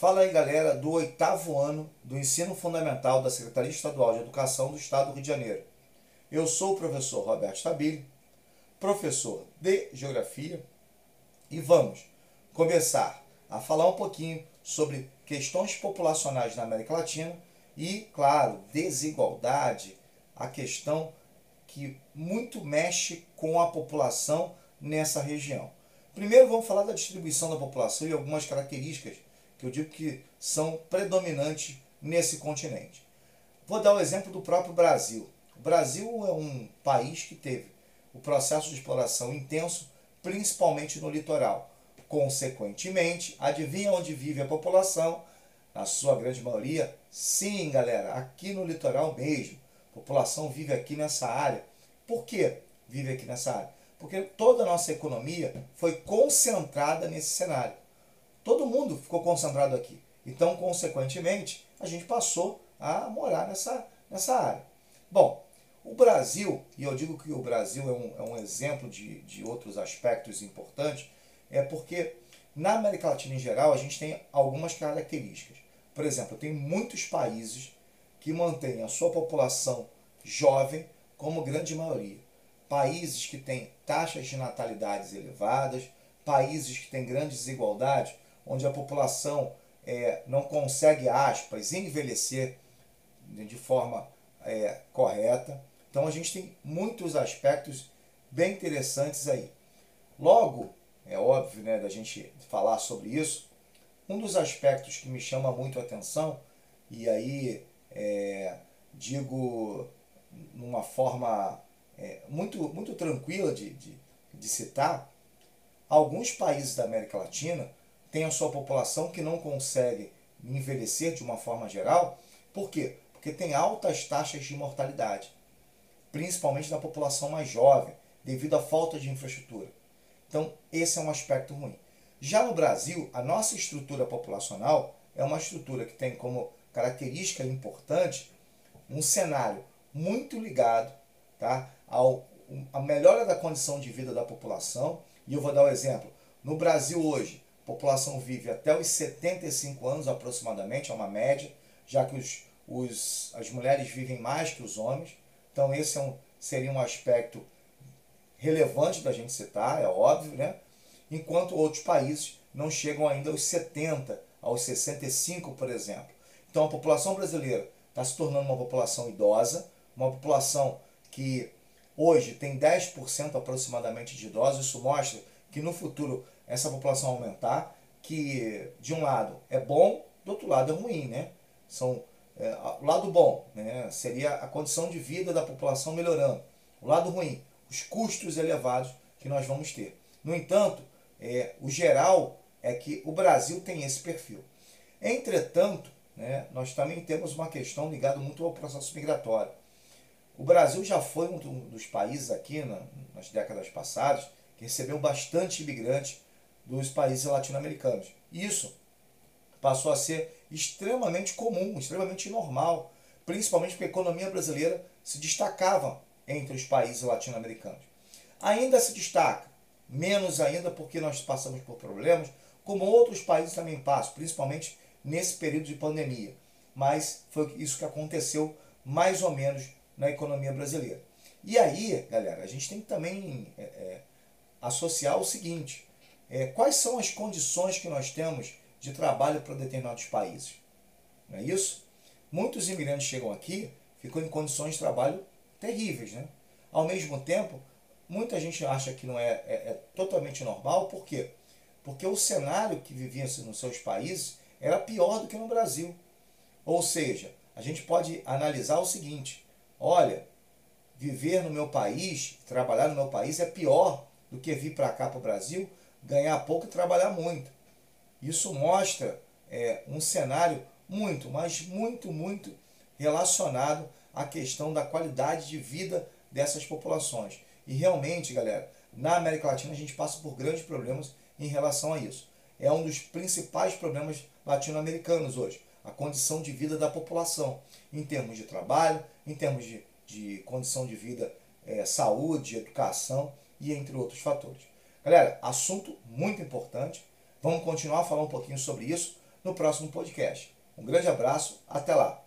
Fala aí, galera, do oitavo ano do ensino fundamental da Secretaria Estadual de Educação do Estado do Rio de Janeiro. Eu sou o professor Roberto Stabile, professor de Geografia, e vamos começar a falar um pouquinho sobre questões populacionais na América Latina e, claro, desigualdade, a questão que muito mexe com a população nessa região. Primeiro vamos falar da distribuição da população e algumas características que eu digo que são predominantes nesse continente. Vou dar o exemplo do próprio Brasil. O Brasil é um país que teve o processo de exploração intenso, principalmente no litoral. Consequentemente, adivinha onde vive a população? Na sua grande maioria, sim, galera, aqui no litoral mesmo. A população vive aqui nessa área. Por que vive aqui nessa área? Porque toda a nossa economia foi concentrada nesse cenário. Todo mundo ficou concentrado aqui. Então, consequentemente, a gente passou a morar nessa, nessa área. Bom, o Brasil, e eu digo que o Brasil é um, é um exemplo de, de outros aspectos importantes, é porque na América Latina em geral a gente tem algumas características. Por exemplo, tem muitos países que mantêm a sua população jovem como grande maioria. Países que têm taxas de natalidades elevadas, países que têm grandes desigualdades, onde a população é, não consegue, aspas, envelhecer de forma é, correta. Então a gente tem muitos aspectos bem interessantes aí. Logo, é óbvio né, da gente falar sobre isso, um dos aspectos que me chama muito a atenção, e aí é, digo numa forma é, muito, muito tranquila de, de, de citar, alguns países da América Latina tem a sua população que não consegue envelhecer de uma forma geral. Por quê? Porque tem altas taxas de mortalidade, principalmente na população mais jovem, devido à falta de infraestrutura. Então, esse é um aspecto ruim. Já no Brasil, a nossa estrutura populacional é uma estrutura que tem como característica importante um cenário muito ligado tá, ao, à melhora da condição de vida da população. E eu vou dar um exemplo. No Brasil hoje, a população vive até os 75 anos aproximadamente, é uma média, já que os, os, as mulheres vivem mais que os homens. Então esse é um, seria um aspecto relevante da gente citar, é óbvio, né? Enquanto outros países não chegam ainda aos 70, aos 65, por exemplo. Então a população brasileira está se tornando uma população idosa, uma população que hoje tem 10% aproximadamente de idosos. Isso mostra que no futuro essa população aumentar, que de um lado é bom, do outro lado é ruim, né? São, é, o lado bom né, seria a condição de vida da população melhorando. O lado ruim, os custos elevados que nós vamos ter. No entanto, é, o geral é que o Brasil tem esse perfil. Entretanto, né, nós também temos uma questão ligada muito ao processo migratório. O Brasil já foi um dos países aqui na, nas décadas passadas que recebeu bastante imigrantes dos países latino-americanos. Isso passou a ser extremamente comum, extremamente normal, principalmente porque a economia brasileira se destacava entre os países latino-americanos. Ainda se destaca, menos ainda porque nós passamos por problemas, como outros países também passam, principalmente nesse período de pandemia. Mas foi isso que aconteceu mais ou menos na economia brasileira. E aí, galera, a gente tem que também é, é, associar o seguinte: é, quais são as condições que nós temos de trabalho para determinados países. Não é isso? Muitos imigrantes chegam aqui, ficam em condições de trabalho terríveis. Né? Ao mesmo tempo, muita gente acha que não é, é, é totalmente normal, por quê? Porque o cenário que vivia nos seus países era pior do que no Brasil. Ou seja, a gente pode analisar o seguinte: olha, viver no meu país, trabalhar no meu país é pior do que vir para cá para o Brasil, ganhar pouco e trabalhar muito. Isso mostra é, um cenário muito, mas muito, muito relacionado à questão da qualidade de vida dessas populações. E realmente, galera, na América Latina a gente passa por grandes problemas em relação a isso. É um dos principais problemas latino-americanos hoje, a condição de vida da população, em termos de trabalho, em termos de, de condição de vida, é, saúde, educação e entre outros fatores. Galera, assunto muito importante. Vamos continuar a falar um pouquinho sobre isso, no próximo podcast. Um grande abraço, até lá!